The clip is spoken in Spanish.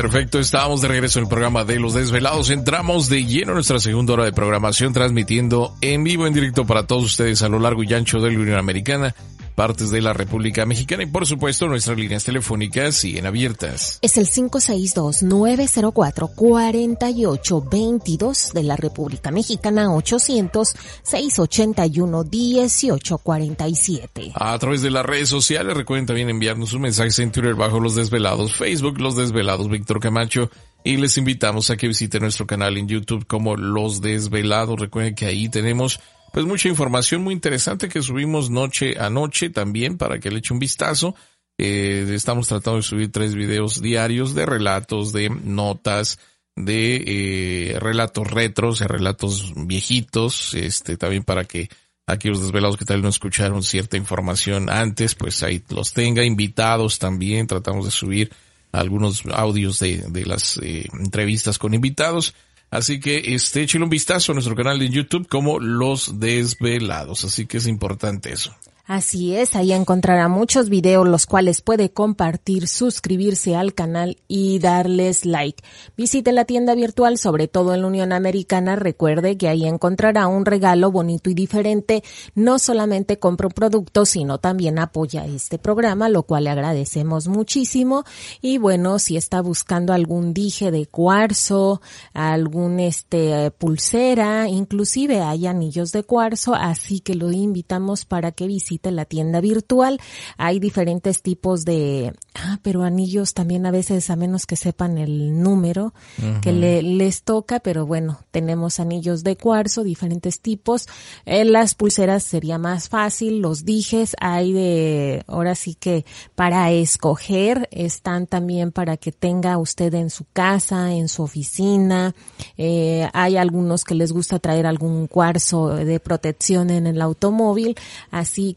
Perfecto, estábamos de regreso en el programa de Los Desvelados. Entramos de lleno en nuestra segunda hora de programación, transmitiendo en vivo, en directo para todos ustedes a lo largo y ancho de la Unión Americana partes de la República Mexicana y por supuesto nuestras líneas telefónicas siguen abiertas. Es el 562-904-4822 de la República Mexicana 800-681-1847. A través de las redes sociales recuerden también enviarnos sus mensajes en Twitter bajo Los Desvelados, Facebook Los Desvelados Víctor Camacho y les invitamos a que visiten nuestro canal en YouTube como Los Desvelados. Recuerden que ahí tenemos pues mucha información muy interesante que subimos noche a noche también para que le eche un vistazo. Eh, estamos tratando de subir tres videos diarios de relatos, de notas, de eh, relatos retros, de relatos viejitos, este también para que aquellos desvelados que tal no escucharon cierta información antes, pues ahí los tenga, invitados también, tratamos de subir algunos audios de, de las eh, entrevistas con invitados Así que este, échale un vistazo a nuestro canal de YouTube como Los Desvelados. Así que es importante eso. Así es, ahí encontrará muchos videos los cuales puede compartir, suscribirse al canal y darles like. Visite la tienda virtual, sobre todo en la Unión Americana. Recuerde que ahí encontrará un regalo bonito y diferente. No solamente compra un producto, sino también apoya este programa, lo cual le agradecemos muchísimo. Y bueno, si está buscando algún dije de cuarzo, algún este pulsera, inclusive hay anillos de cuarzo, así que lo invitamos para que visite la tienda virtual. Hay diferentes tipos de, ah, pero anillos también a veces a menos que sepan el número que le, les toca, pero bueno, tenemos anillos de cuarzo, diferentes tipos. En las pulseras sería más fácil, los dijes hay de, ahora sí que para escoger, están también para que tenga usted en su casa, en su oficina. Eh, hay algunos que les gusta traer algún cuarzo de protección en el automóvil, así